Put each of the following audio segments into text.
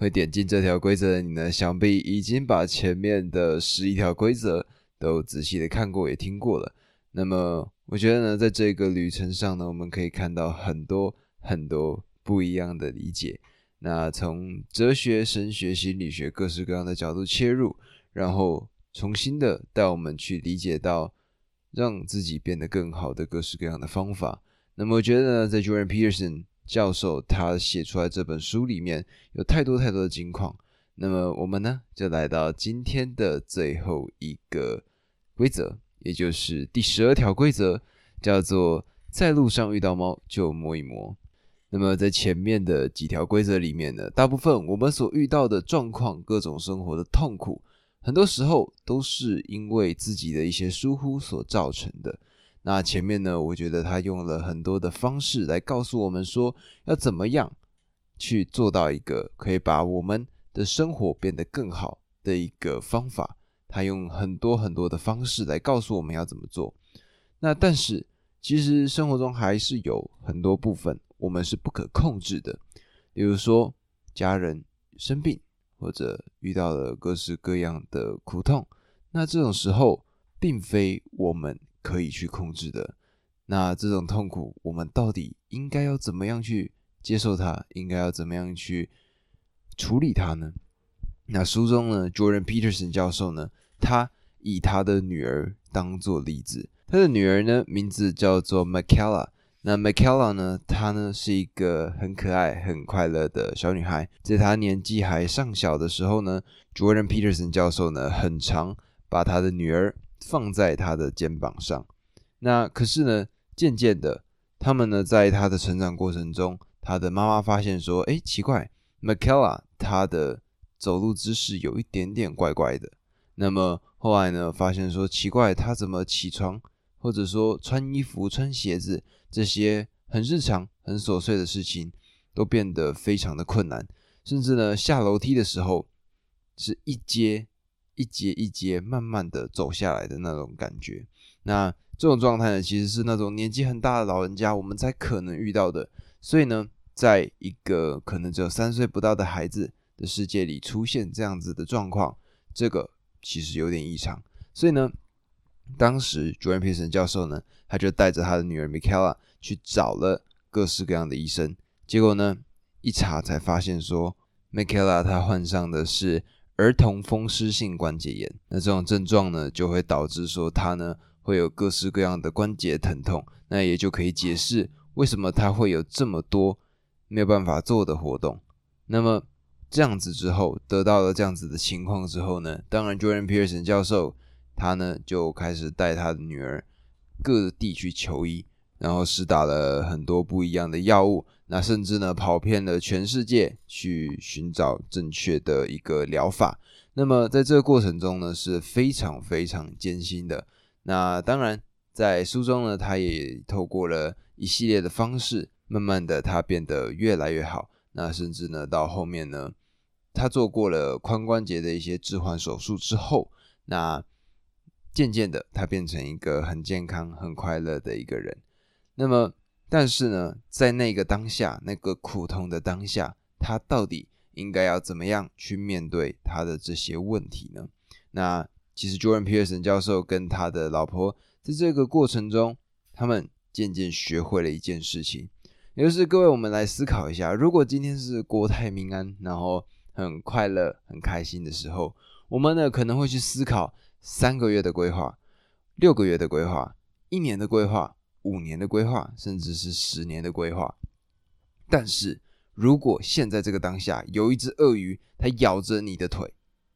会点进这条规则的你呢，想必已经把前面的十一条规则都仔细的看过也听过了。那么，我觉得呢，在这个旅程上呢，我们可以看到很多很多不一样的理解。那从哲学、神学、心理学各式各样的角度切入，然后重新的带我们去理解到让自己变得更好的各式各样的方法。那么，我觉得呢，在 Jordan Peterson。教授他写出来这本书里面有太多太多的金矿，那么我们呢就来到今天的最后一个规则，也就是第十二条规则，叫做在路上遇到猫就摸一摸。那么在前面的几条规则里面呢，大部分我们所遇到的状况、各种生活的痛苦，很多时候都是因为自己的一些疏忽所造成的。那前面呢？我觉得他用了很多的方式来告诉我们说，要怎么样去做到一个可以把我们的生活变得更好的一个方法。他用很多很多的方式来告诉我们要怎么做。那但是其实生活中还是有很多部分我们是不可控制的，比如说家人生病，或者遇到了各式各样的苦痛。那这种时候，并非我们。可以去控制的，那这种痛苦，我们到底应该要怎么样去接受它？应该要怎么样去处理它呢？那书中呢，Jordan Peterson 教授呢，他以他的女儿当做例子。他的女儿呢，名字叫做 Michaela。那 Michaela 呢，她呢是一个很可爱、很快乐的小女孩。在她年纪还尚小的时候呢，Jordan Peterson 教授呢，很常把他的女儿。放在他的肩膀上，那可是呢，渐渐的，他们呢，在他的成长过程中，他的妈妈发现说，哎，奇怪，Michaela 他的走路姿势有一点点怪怪的。那么后来呢，发现说，奇怪，他怎么起床，或者说穿衣服、穿鞋子这些很日常、很琐碎的事情，都变得非常的困难，甚至呢，下楼梯的时候是一阶。一节一节慢慢的走下来的那种感觉，那这种状态呢，其实是那种年纪很大的老人家我们才可能遇到的。所以呢，在一个可能只有三岁不到的孩子的世界里出现这样子的状况，这个其实有点异常。所以呢，当时 Jordan Peterson 教授呢，他就带着他的女儿 Mikela 去找了各式各样的医生，结果呢，一查才发现说，Michaela 她患上的是。儿童风湿性关节炎，那这种症状呢，就会导致说他呢会有各式各样的关节疼痛，那也就可以解释为什么他会有这么多没有办法做的活动。那么这样子之后，得到了这样子的情况之后呢，当然 Jordan Peterson 教授他呢就开始带他的女儿各地去求医，然后施打了很多不一样的药物。那甚至呢，跑遍了全世界去寻找正确的一个疗法。那么在这个过程中呢，是非常非常艰辛的。那当然，在书中呢，他也透过了一系列的方式，慢慢的他变得越来越好。那甚至呢，到后面呢，他做过了髋关节的一些置换手术之后，那渐渐的，他变成一个很健康、很快乐的一个人。那么。但是呢，在那个当下，那个苦痛的当下，他到底应该要怎么样去面对他的这些问题呢？那其实 Jordan Peterson 教授跟他的老婆在这个过程中，他们渐渐学会了一件事情，也就是各位，我们来思考一下：如果今天是国泰民安，然后很快乐、很开心的时候，我们呢可能会去思考三个月的规划、六个月的规划、一年的规划。五年的规划，甚至是十年的规划。但是如果现在这个当下有一只鳄鱼，它咬着你的腿，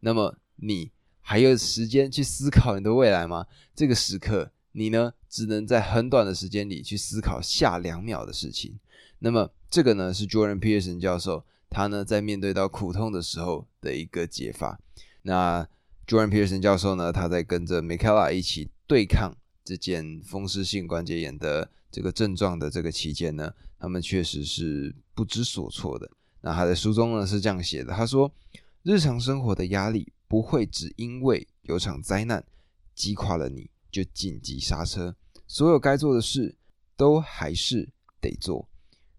那么你还有时间去思考你的未来吗？这个时刻，你呢只能在很短的时间里去思考下两秒的事情。那么这个呢是 Jordan Peterson 教授他呢在面对到苦痛的时候的一个解法。那 Jordan Peterson 教授呢，他在跟着 Michaela 一起对抗。这件风湿性关节炎的这个症状的这个期间呢，他们确实是不知所措的。那他在书中呢是这样写的：他说，日常生活的压力不会只因为有场灾难击垮了你就紧急刹车，所有该做的事都还是得做。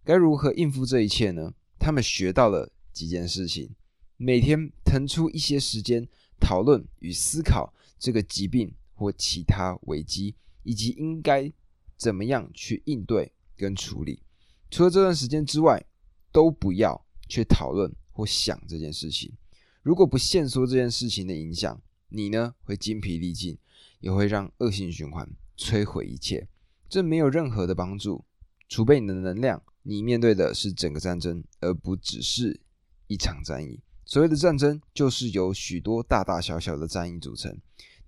该如何应付这一切呢？他们学到了几件事情。每天腾出一些时间讨论与思考这个疾病或其他危机，以及应该怎么样去应对跟处理。除了这段时间之外，都不要去讨论或想这件事情。如果不限缩这件事情的影响，你呢会精疲力尽，也会让恶性循环摧毁一切，这没有任何的帮助。储备你的能量，你面对的是整个战争，而不只是一场战役。所谓的战争，就是由许多大大小小的战役组成。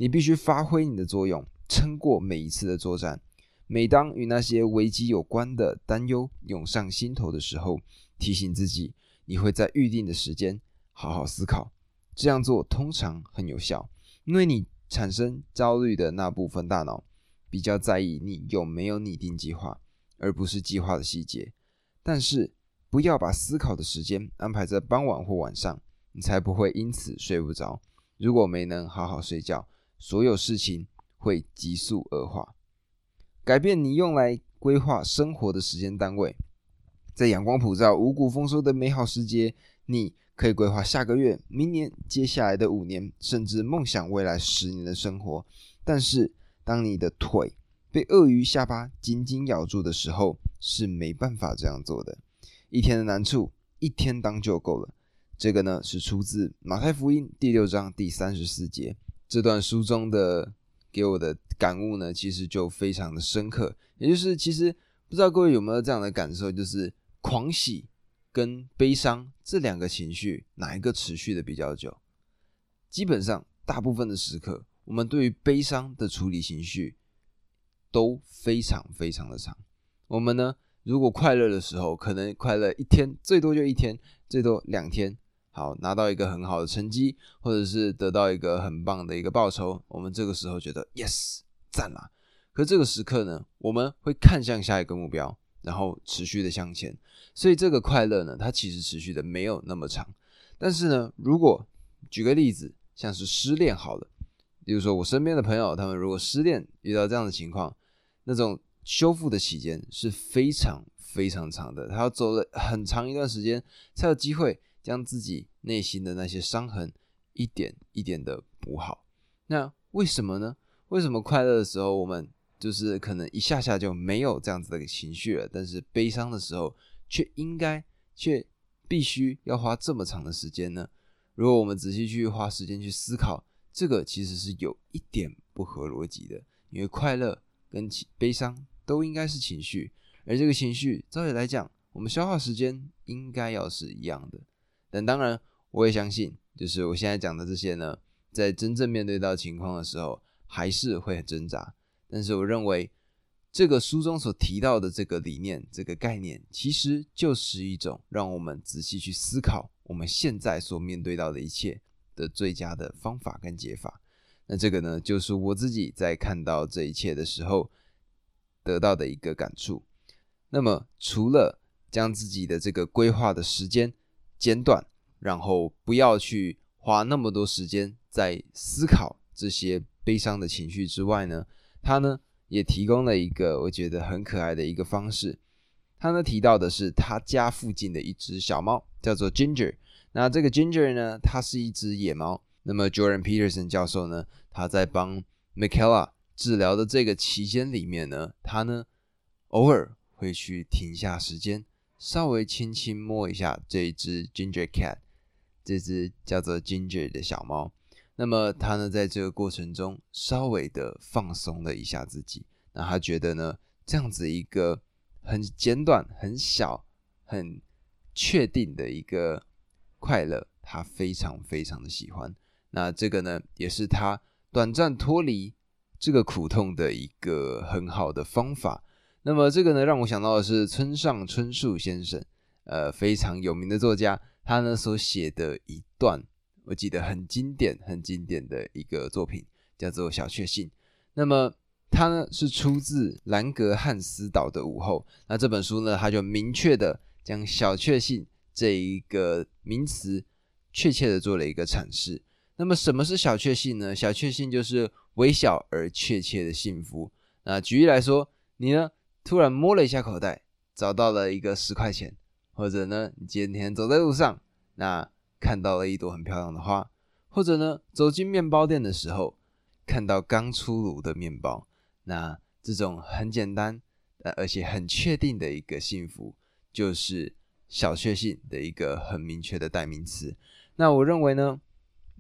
你必须发挥你的作用，撑过每一次的作战。每当与那些危机有关的担忧涌上心头的时候，提醒自己，你会在预定的时间好好思考。这样做通常很有效，因为你产生焦虑的那部分大脑比较在意你有没有拟定计划。而不是计划的细节，但是不要把思考的时间安排在傍晚或晚上，你才不会因此睡不着。如果没能好好睡觉，所有事情会急速恶化。改变你用来规划生活的时间单位，在阳光普照、五谷丰收的美好时节，你可以规划下个月、明年、接下来的五年，甚至梦想未来十年的生活。但是，当你的腿被鳄鱼下巴紧紧咬住的时候，是没办法这样做的。一天的难处，一天当就够了。这个呢，是出自马太福音第六章第三十四节。这段书中的给我的感悟呢，其实就非常的深刻。也就是，其实不知道各位有没有这样的感受，就是狂喜跟悲伤这两个情绪，哪一个持续的比较久？基本上，大部分的时刻，我们对于悲伤的处理情绪。都非常非常的长。我们呢，如果快乐的时候，可能快乐一天，最多就一天，最多两天。好，拿到一个很好的成绩，或者是得到一个很棒的一个报酬，我们这个时候觉得 yes 赞啦。可这个时刻呢，我们会看向下一个目标，然后持续的向前。所以这个快乐呢，它其实持续的没有那么长。但是呢，如果举个例子，像是失恋好了，比如说我身边的朋友，他们如果失恋遇到这样的情况。那种修复的期间是非常非常长的，他要走了很长一段时间，才有机会将自己内心的那些伤痕一点一点的补好。那为什么呢？为什么快乐的时候我们就是可能一下下就没有这样子的情绪了，但是悲伤的时候却应该却必须要花这么长的时间呢？如果我们仔细去花时间去思考，这个其实是有一点不合逻辑的，因为快乐。跟情悲伤都应该是情绪，而这个情绪，照理来讲，我们消化时间应该要是一样的。但当然，我也相信，就是我现在讲的这些呢，在真正面对到情况的时候，还是会很挣扎。但是，我认为这个书中所提到的这个理念、这个概念，其实就是一种让我们仔细去思考我们现在所面对到的一切的最佳的方法跟解法。那这个呢，就是我自己在看到这一切的时候得到的一个感触。那么，除了将自己的这个规划的时间间断，然后不要去花那么多时间在思考这些悲伤的情绪之外呢，他呢也提供了一个我觉得很可爱的一个方式。他呢提到的是他家附近的一只小猫，叫做 Ginger。那这个 Ginger 呢，它是一只野猫。那么 Jordan Peterson 教授呢？他在帮 Michaela 治疗的这个期间里面呢，他呢偶尔会去停下时间，稍微轻轻摸一下这一只 Ginger Cat，这只叫做 Ginger 的小猫。那么它呢在这个过程中稍微的放松了一下自己，那他觉得呢这样子一个很简短、很小、很确定的一个快乐，他非常非常的喜欢。那这个呢，也是他短暂脱离这个苦痛的一个很好的方法。那么这个呢，让我想到的是村上春树先生，呃，非常有名的作家，他呢所写的一段，我记得很经典、很经典的一个作品，叫做《小确幸》。那么他呢是出自兰格汉斯岛的午后。那这本书呢，他就明确的将“小确幸”这一个名词，确切的做了一个阐释。那么什么是小确幸呢？小确幸就是微小而确切的幸福。那举例来说，你呢突然摸了一下口袋，找到了一个十块钱，或者呢你今天走在路上，那看到了一朵很漂亮的花，或者呢走进面包店的时候看到刚出炉的面包，那这种很简单而且很确定的一个幸福，就是小确幸的一个很明确的代名词。那我认为呢，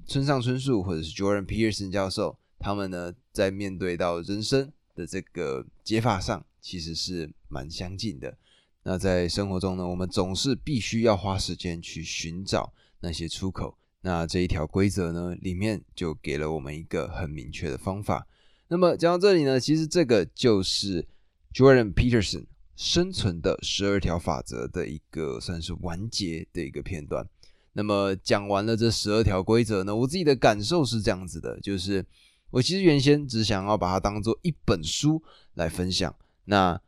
村上春树或者是 Jordan Peterson 教授，他们呢在面对到人生的这个解法上，其实是蛮相近的。那在生活中呢，我们总是必须要花时间去寻找那些出口。那这一条规则呢，里面就给了我们一个很明确的方法。那么讲到这里呢，其实这个就是 Jordan Peterson 生存的十二条法则的一个算是完结的一个片段。那么讲完了这十二条规则呢，我自己的感受是这样子的，就是我其实原先只想要把它当做一本书来分享。那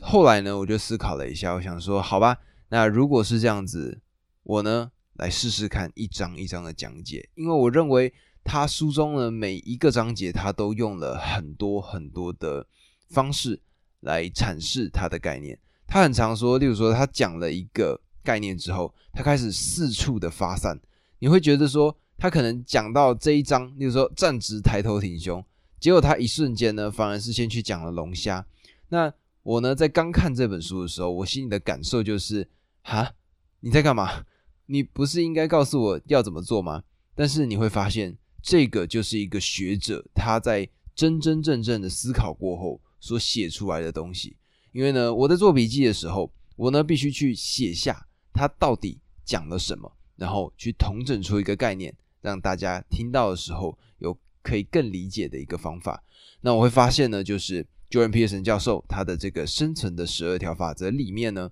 后来呢，我就思考了一下，我想说，好吧，那如果是这样子，我呢来试试看一章一章的讲解，因为我认为他书中的每一个章节，他都用了很多很多的方式来阐释他的概念。他很常说，例如说，他讲了一个概念之后，他开始四处的发散，你会觉得说，他可能讲到这一章，例如说站直抬头挺胸，结果他一瞬间呢，反而是先去讲了龙虾，那。我呢，在刚看这本书的时候，我心里的感受就是：哈，你在干嘛？你不是应该告诉我要怎么做吗？但是你会发现，这个就是一个学者他在真真正正的思考过后所写出来的东西。因为呢，我在做笔记的时候，我呢必须去写下他到底讲了什么，然后去统整出一个概念，让大家听到的时候有可以更理解的一个方法。那我会发现呢，就是。Jordan Peterson 教授他的这个生存的十二条法则里面呢，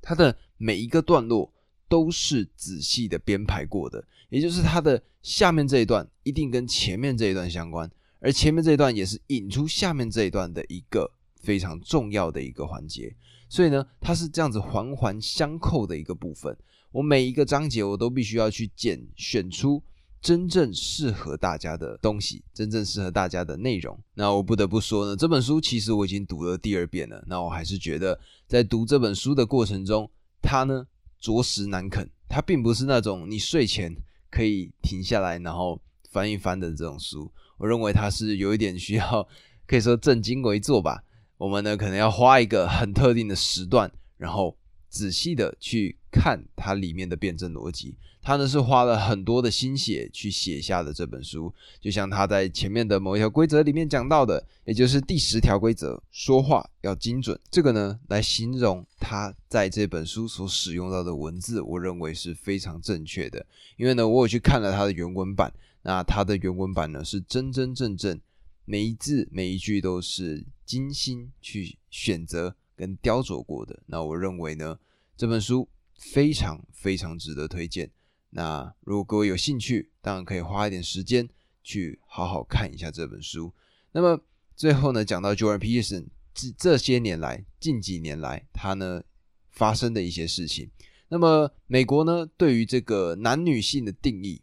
他的每一个段落都是仔细的编排过的，也就是他的下面这一段一定跟前面这一段相关，而前面这一段也是引出下面这一段的一个非常重要的一个环节，所以呢，它是这样子环环相扣的一个部分。我每一个章节我都必须要去拣选出。真正适合大家的东西，真正适合大家的内容。那我不得不说呢，这本书其实我已经读了第二遍了。那我还是觉得，在读这本书的过程中，它呢着实难啃。它并不是那种你睡前可以停下来然后翻一翻的这种书。我认为它是有一点需要，可以说正襟危坐吧。我们呢可能要花一个很特定的时段，然后仔细的去看它里面的辩证逻辑。他呢是花了很多的心血去写下的这本书，就像他在前面的某一条规则里面讲到的，也就是第十条规则，说话要精准。这个呢来形容他在这本书所使用到的文字，我认为是非常正确的。因为呢，我有去看了他的原文版，那他的原文版呢是真真正正每一字每一句都是精心去选择跟雕琢过的。那我认为呢，这本书非常非常值得推荐。那如果各位有兴趣，当然可以花一点时间去好好看一下这本书。那么最后呢，讲到 Jordan Peterson 这这些年来近几年来他呢发生的一些事情。那么美国呢对于这个男女性的定义，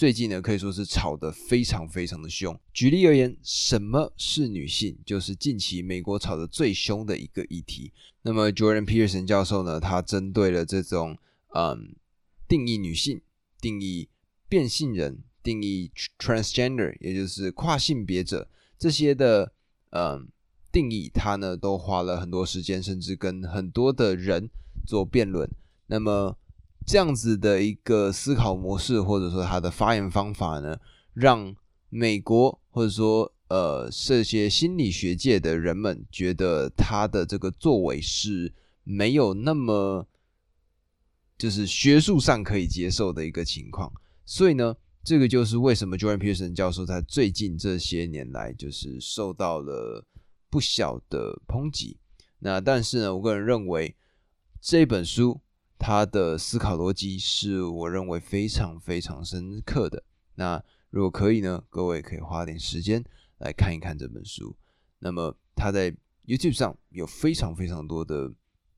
最近呢可以说是吵得非常非常的凶。举例而言，什么是女性，就是近期美国吵得最凶的一个议题。那么 Jordan Peterson 教授呢，他针对了这种嗯。定义女性，定义变性人，定义 transgender，也就是跨性别者这些的，嗯，定义，他呢都花了很多时间，甚至跟很多的人做辩论。那么这样子的一个思考模式，或者说他的发言方法呢，让美国或者说呃这些心理学界的人们觉得他的这个作为是没有那么。就是学术上可以接受的一个情况，所以呢，这个就是为什么 Jordan Peterson 教授在最近这些年来就是受到了不小的抨击。那但是呢，我个人认为这本书他的思考逻辑是我认为非常非常深刻的。那如果可以呢，各位可以花点时间来看一看这本书。那么他在 YouTube 上有非常非常多的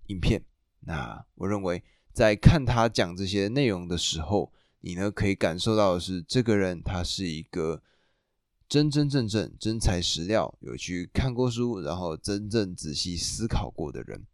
影片。那我认为。在看他讲这些内容的时候，你呢可以感受到的是，这个人他是一个真真正正真材实料，有去看过书，然后真正仔细思考过的人。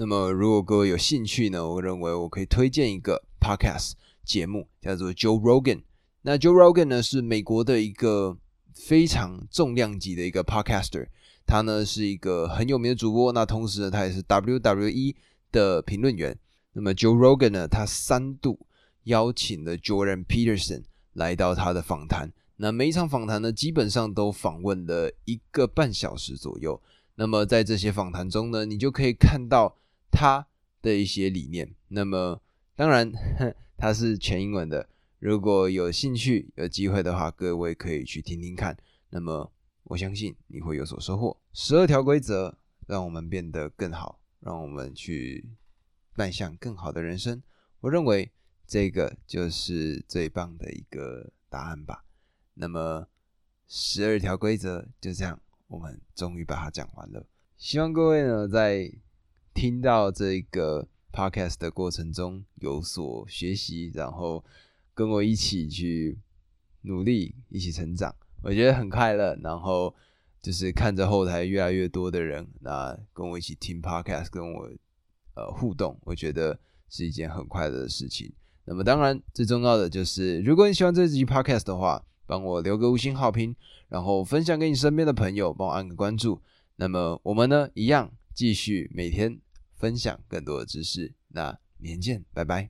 那么，如果各位有兴趣呢，我认为我可以推荐一个 podcast，节目，叫做 Joe Rogan。那 Joe Rogan 呢是美国的一个非常重量级的一个 podcaster，他呢是一个很有名的主播，那同时呢他也是 WWE 的评论员。那么 Joe Rogan 呢，他三度邀请了 Jordan Peterson 来到他的访谈。那每一场访谈呢，基本上都访问了一个半小时左右。那么在这些访谈中呢，你就可以看到他的一些理念。那么当然，他是全英文的。如果有兴趣、有机会的话，各位可以去听听看。那么我相信你会有所收获。十二条规则让我们变得更好，让我们去迈向更好的人生。我认为这个就是最棒的一个答案吧。那么十二条规则就这样，我们终于把它讲完了。希望各位呢在听到这个 podcast 的过程中有所学习，然后跟我一起去努力，一起成长。我觉得很快乐。然后就是看着后台越来越多的人，那跟我一起听 podcast，跟我呃互动，我觉得是一件很快乐的事情。那么当然最重要的就是，如果你喜欢这集 podcast 的话，帮我留个五星好评，然后分享给你身边的朋友，帮我按个关注。那么我们呢，一样继续每天分享更多的知识。那明天见，拜拜。